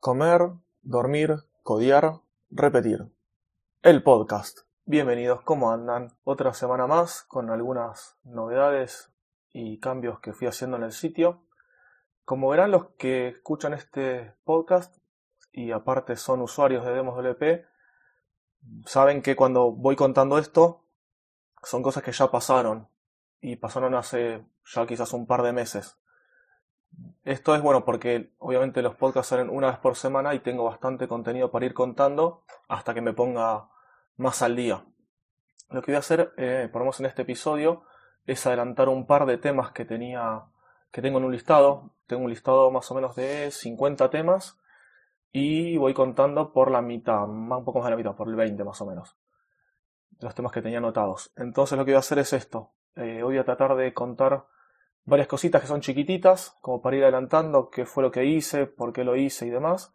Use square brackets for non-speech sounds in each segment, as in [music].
Comer, dormir, codiar, repetir. El podcast. Bienvenidos, ¿cómo andan? Otra semana más con algunas novedades y cambios que fui haciendo en el sitio. Como verán los que escuchan este podcast y aparte son usuarios de DemosWP, saben que cuando voy contando esto son cosas que ya pasaron y pasaron hace ya quizás un par de meses. Esto es bueno porque obviamente los podcasts salen una vez por semana y tengo bastante contenido para ir contando hasta que me ponga más al día. Lo que voy a hacer, eh, por lo menos en este episodio, es adelantar un par de temas que tenía, que tengo en un listado. Tengo un listado más o menos de 50 temas y voy contando por la mitad, un poco más de la mitad, por el 20 más o menos. Los temas que tenía anotados. Entonces lo que voy a hacer es esto. Eh, voy a tratar de contar varias cositas que son chiquititas, como para ir adelantando qué fue lo que hice, por qué lo hice y demás.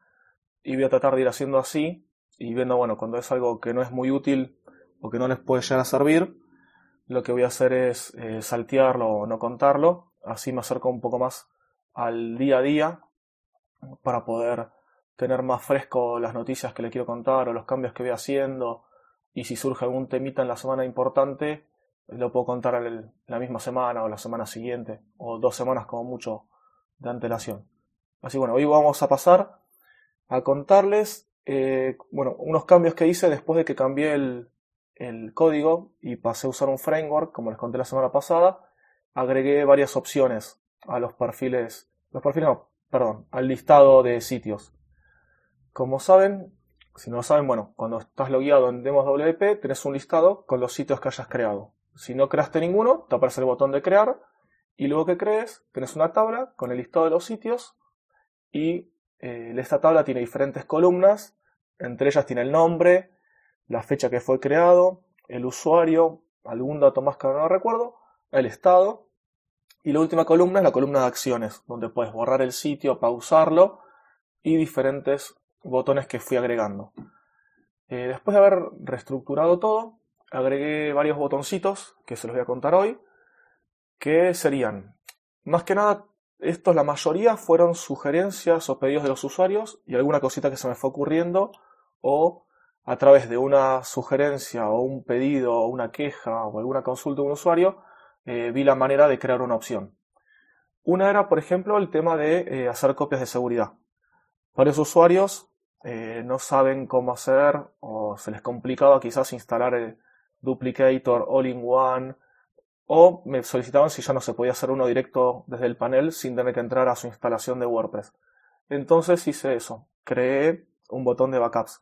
Y voy a tratar de ir haciendo así y viendo, bueno, cuando es algo que no es muy útil o que no les puede llegar a servir, lo que voy a hacer es eh, saltearlo o no contarlo. Así me acerco un poco más al día a día para poder tener más fresco las noticias que le quiero contar o los cambios que voy haciendo. Y si surge algún temita en la semana importante, lo puedo contar la misma semana o la semana siguiente, o dos semanas como mucho de antelación. Así bueno, hoy vamos a pasar a contarles eh, bueno, unos cambios que hice después de que cambié el, el código y pasé a usar un framework, como les conté la semana pasada. Agregué varias opciones a los perfiles, los perfiles no, perdón, al listado de sitios. Como saben, si no lo saben, bueno, cuando estás logueado en Demos WP, tenés un listado con los sitios que hayas creado. Si no creaste ninguno, te aparece el botón de crear y luego que crees, tenés una tabla con el listado de los sitios y eh, esta tabla tiene diferentes columnas, entre ellas tiene el nombre, la fecha que fue creado, el usuario, algún dato más que no recuerdo, el estado y la última columna es la columna de acciones, donde puedes borrar el sitio, pausarlo y diferentes botones que fui agregando. Eh, después de haber reestructurado todo, agregué varios botoncitos que se los voy a contar hoy, que serían, más que nada, estos la mayoría fueron sugerencias o pedidos de los usuarios y alguna cosita que se me fue ocurriendo o a través de una sugerencia o un pedido o una queja o alguna consulta de un usuario, eh, vi la manera de crear una opción. Una era, por ejemplo, el tema de eh, hacer copias de seguridad. Varios usuarios eh, no saben cómo hacer o se les complicaba quizás instalar Duplicator All-in-One, o me solicitaban si ya no se podía hacer uno directo desde el panel sin tener que entrar a su instalación de WordPress. Entonces hice eso, creé un botón de backups.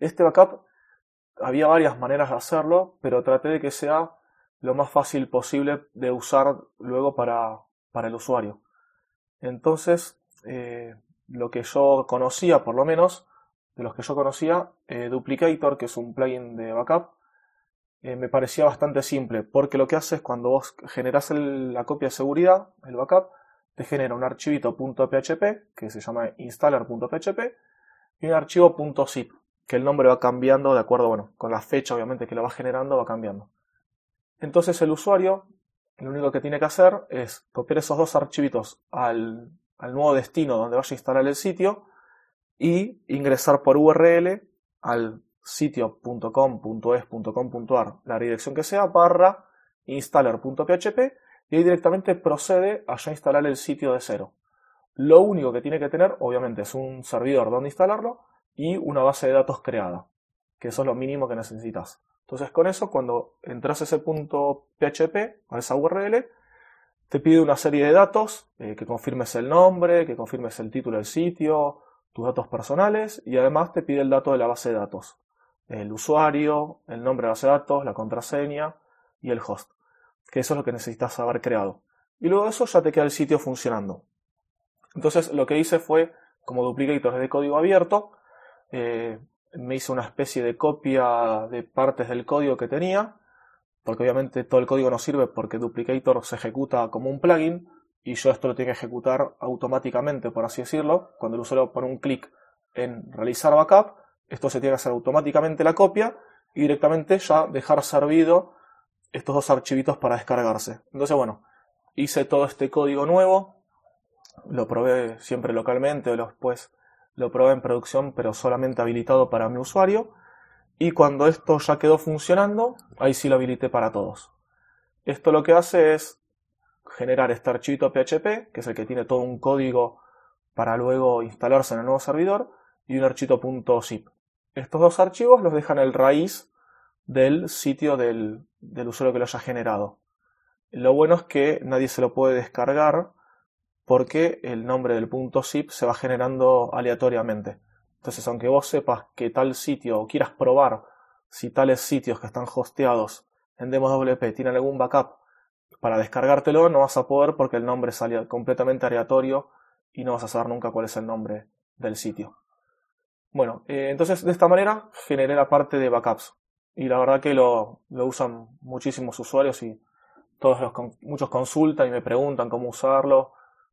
Este backup había varias maneras de hacerlo, pero traté de que sea lo más fácil posible de usar luego para, para el usuario. Entonces, eh, lo que yo conocía, por lo menos, de los que yo conocía, eh, Duplicator, que es un plugin de backup, eh, me parecía bastante simple, porque lo que hace es cuando vos generas la copia de seguridad, el backup, te genera un archivito .php, que se llama installer.php, y un archivo .zip, que el nombre va cambiando de acuerdo, bueno, con la fecha obviamente que lo va generando, va cambiando. Entonces el usuario, lo único que tiene que hacer es copiar esos dos archivitos al, al nuevo destino donde vaya a instalar el sitio, y ingresar por URL al sitio.com.es.com.ar, la dirección que sea, barra installer.php y ahí directamente procede a ya instalar el sitio de cero. Lo único que tiene que tener, obviamente, es un servidor donde instalarlo y una base de datos creada, que eso es lo mínimo que necesitas. Entonces, con eso, cuando entras a ese punto PHP, a esa URL, te pide una serie de datos, eh, que confirmes el nombre, que confirmes el título del sitio, tus datos personales y además te pide el dato de la base de datos. El usuario, el nombre de la base de datos, la contraseña y el host. Que eso es lo que necesitas haber creado. Y luego de eso ya te queda el sitio funcionando. Entonces lo que hice fue, como duplicator de código abierto, eh, me hice una especie de copia de partes del código que tenía, porque obviamente todo el código no sirve porque Duplicator se ejecuta como un plugin, y yo esto lo tengo que ejecutar automáticamente, por así decirlo. Cuando el usuario pone un clic en realizar backup, esto se tiene que hacer automáticamente la copia y directamente ya dejar servido estos dos archivitos para descargarse. Entonces, bueno, hice todo este código nuevo lo probé siempre localmente o después lo probé en producción, pero solamente habilitado para mi usuario. Y cuando esto ya quedó funcionando, ahí sí lo habilité para todos. Esto lo que hace es generar este archivo PHP, que es el que tiene todo un código para luego instalarse en el nuevo servidor, y un archivo .zip. Estos dos archivos los dejan el raíz del sitio del, del usuario que lo haya generado. Lo bueno es que nadie se lo puede descargar porque el nombre del punto zip se va generando aleatoriamente. Entonces, aunque vos sepas que tal sitio o quieras probar si tales sitios que están hosteados en DemosWP tienen algún backup para descargártelo, no vas a poder porque el nombre sale completamente aleatorio y no vas a saber nunca cuál es el nombre del sitio. Bueno, eh, entonces de esta manera generé la parte de backups y la verdad que lo, usan muchísimos usuarios y todos los, muchos consultan y me preguntan cómo usarlo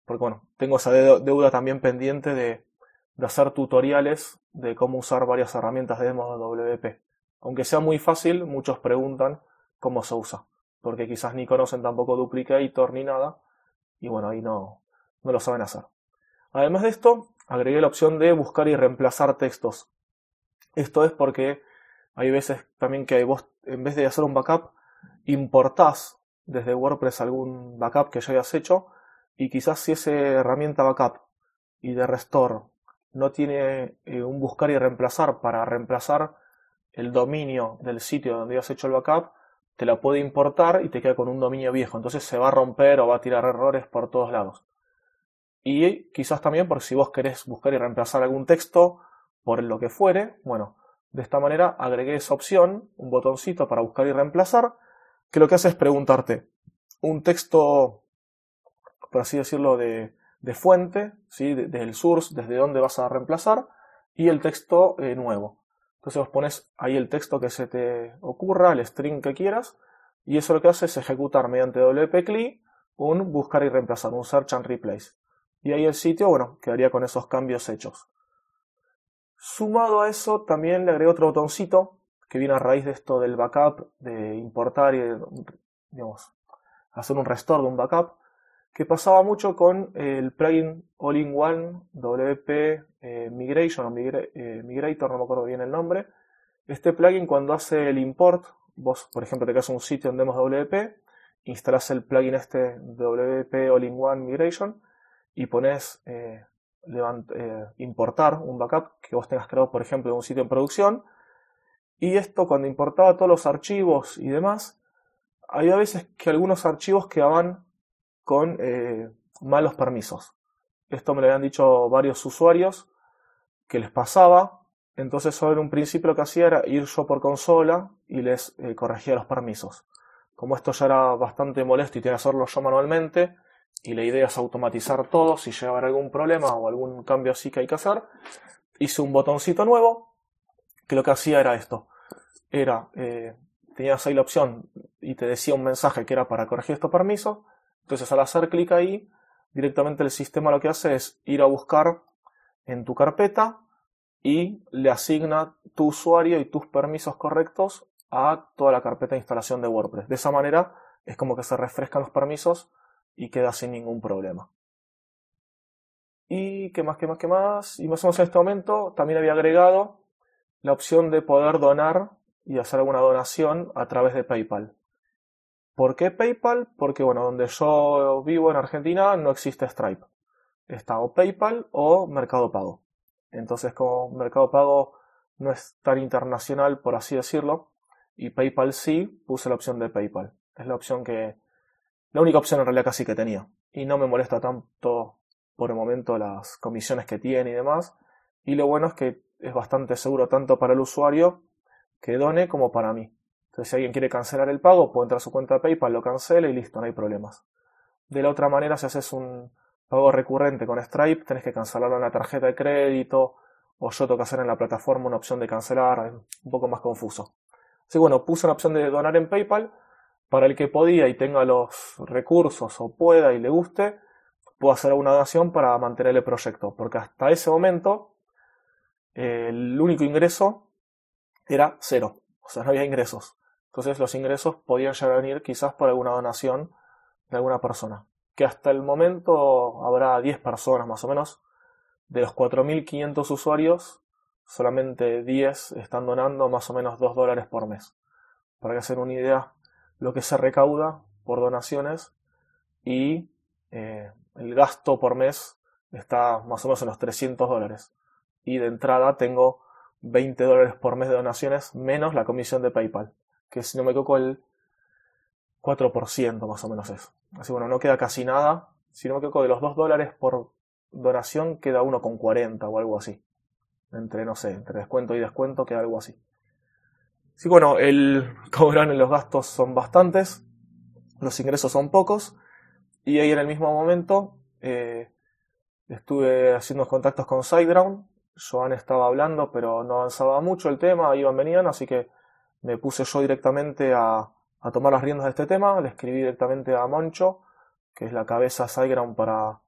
porque bueno, tengo esa deuda también pendiente de, hacer tutoriales de cómo usar varias herramientas de WP. Aunque sea muy fácil, muchos preguntan cómo se usa, porque quizás ni conocen tampoco Duplicator ni nada, y bueno, ahí no, no lo saben hacer. Además de esto, agregué la opción de buscar y reemplazar textos. Esto es porque hay veces también que vos, en vez de hacer un backup, importás desde WordPress algún backup que ya hayas hecho y quizás si esa herramienta backup y de restore no tiene eh, un buscar y reemplazar para reemplazar el dominio del sitio donde has hecho el backup, te la puede importar y te queda con un dominio viejo. Entonces se va a romper o va a tirar errores por todos lados. Y quizás también por si vos querés buscar y reemplazar algún texto por lo que fuere, bueno, de esta manera agregué esa opción, un botoncito para buscar y reemplazar, que lo que hace es preguntarte un texto por así decirlo, de, fuente, ¿sí? del source, desde dónde vas a reemplazar, y el texto eh, nuevo. Entonces vos pones ahí el texto que se te ocurra, el string que quieras, y eso lo que hace es ejecutar mediante wp-cli un buscar y reemplazar, un search and replace. Y ahí el sitio, bueno, quedaría con esos cambios hechos. Sumado a eso, también le agregué otro botoncito que viene a raíz de esto del backup, de importar y, digamos, hacer un restore de un backup, que pasaba mucho con el plugin All-in-One WP eh, Migration o eh, Migrator, no me acuerdo bien el nombre. Este plugin cuando hace el import, vos por ejemplo te creas un sitio en Demos WP, instalas el plugin este WP All-in-One Migration y pones eh, importar un backup que vos tengas creado por ejemplo de un sitio en producción. Y esto cuando importaba todos los archivos y demás, había veces que algunos archivos quedaban con eh, malos permisos. Esto me lo habían dicho varios usuarios que les pasaba. Entonces, sobre un principio lo que hacía era ir yo por consola y les eh, corregía los permisos. Como esto ya era bastante molesto y tenía que hacerlo yo manualmente, y la idea es automatizar todo, si llega algún problema o algún cambio así que hay que hacer, hice un botoncito nuevo que lo que hacía era esto. Era, eh, tenías ahí la opción y te decía un mensaje que era para corregir estos permisos, entonces al hacer clic ahí, directamente el sistema lo que hace es ir a buscar en tu carpeta y le asigna tu usuario y tus permisos correctos a toda la carpeta de instalación de WordPress. De esa manera es como que se refrescan los permisos y queda sin ningún problema. Y qué más, qué más, qué más. Y más o menos en este momento también había agregado la opción de poder donar y hacer alguna donación a través de PayPal. ¿Por qué PayPal? Porque, bueno, donde yo vivo en Argentina no existe Stripe. Está o PayPal o Mercado Pago. Entonces, como Mercado Pago no es tan internacional, por así decirlo, y PayPal sí, puse la opción de PayPal. Es la opción que. La única opción en realidad casi que tenía. Y no me molesta tanto por el momento las comisiones que tiene y demás. Y lo bueno es que es bastante seguro tanto para el usuario que done como para mí. Entonces, si alguien quiere cancelar el pago, puede entrar a su cuenta de PayPal, lo cancela y listo, no hay problemas. De la otra manera, si haces un pago recurrente con Stripe, tenés que cancelarlo en la tarjeta de crédito, o yo tengo que hacer en la plataforma una opción de cancelar, es un poco más confuso. Así que bueno, puse una opción de donar en PayPal, para el que podía y tenga los recursos o pueda y le guste, puedo hacer una donación para mantener el proyecto, porque hasta ese momento el único ingreso era cero, o sea, no había ingresos. Entonces los ingresos podían llegar a venir quizás por alguna donación de alguna persona, que hasta el momento habrá 10 personas más o menos. De los 4.500 usuarios, solamente 10 están donando más o menos 2 dólares por mes. Para que se una idea, lo que se recauda por donaciones y eh, el gasto por mes está más o menos en los 300 dólares. Y de entrada tengo 20 dólares por mes de donaciones menos la comisión de PayPal, que si no me equivoco el 4% más o menos es. Así bueno, no queda casi nada. Si no me equivoco, de los 2 dólares por donación queda 1,40 o algo así. Entre, no sé, entre descuento y descuento queda algo así. Sí, bueno, el [laughs] cobran los gastos son bastantes, los ingresos son pocos, y ahí en el mismo momento eh, estuve haciendo contactos con SiteGround. Joan estaba hablando, pero no avanzaba mucho el tema, iban, venían, así que me puse yo directamente a, a tomar las riendas de este tema. Le escribí directamente a Moncho, que es la cabeza SiteGround para,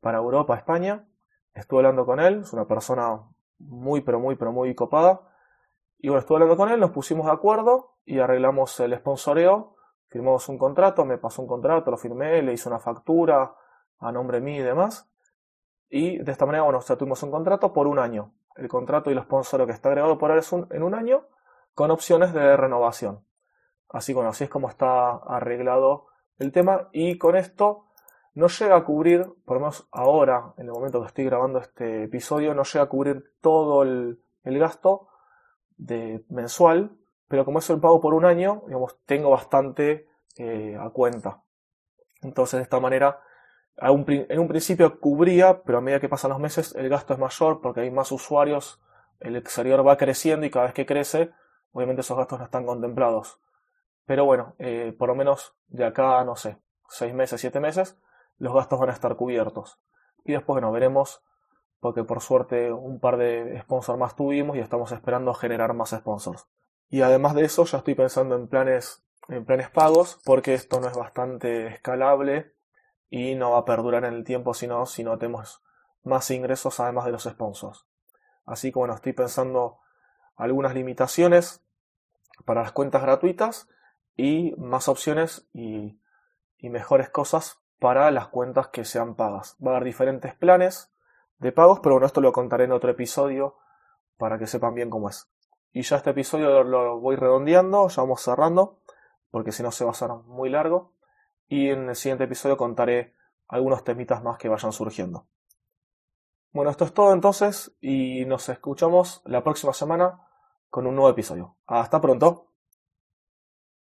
para Europa, España. Estuve hablando con él, es una persona muy, pero muy, pero muy copada. Y bueno, estuve hablando con él, nos pusimos de acuerdo y arreglamos el sponsoreo. Firmamos un contrato, me pasó un contrato, lo firmé, le hice una factura a nombre mío y demás. Y de esta manera, bueno, o tuvimos un contrato por un año. El contrato y el sponsor que está agregado por él es en un año con opciones de renovación. Así, bueno, así es como está arreglado el tema. Y con esto no llega a cubrir, por lo menos ahora, en el momento que estoy grabando este episodio, no llega a cubrir todo el, gasto de mensual, pero como es el pago por un año, digamos, tengo bastante eh, a cuenta. Entonces, de esta manera, en un principio cubría, pero a medida que pasan los meses, el gasto es mayor porque hay más usuarios, el exterior va creciendo y cada vez que crece, obviamente esos gastos no están contemplados. Pero bueno, eh, por lo menos de acá, no sé, seis meses, siete meses, los gastos van a estar cubiertos. Y después, bueno, veremos, porque por suerte un par de sponsors más tuvimos y estamos esperando generar más sponsors. Y además de eso, ya estoy pensando en planes, en planes pagos, porque esto no es bastante escalable y no va a perdurar en el tiempo sino si no tenemos más ingresos además de los sponsors. Así que bueno, estoy pensando algunas limitaciones para las cuentas gratuitas y más opciones y, mejores cosas para las cuentas que sean pagas. Va a haber diferentes planes de pagos, pero bueno, esto lo contaré en otro episodio para que sepan bien cómo es. Y ya este episodio lo, voy redondeando, ya vamos cerrando, porque si no se va a hacer muy largo. Y en el siguiente episodio contaré algunos temitas más que vayan surgiendo. Bueno, esto es todo entonces y nos escuchamos la próxima semana con un nuevo episodio. Hasta pronto.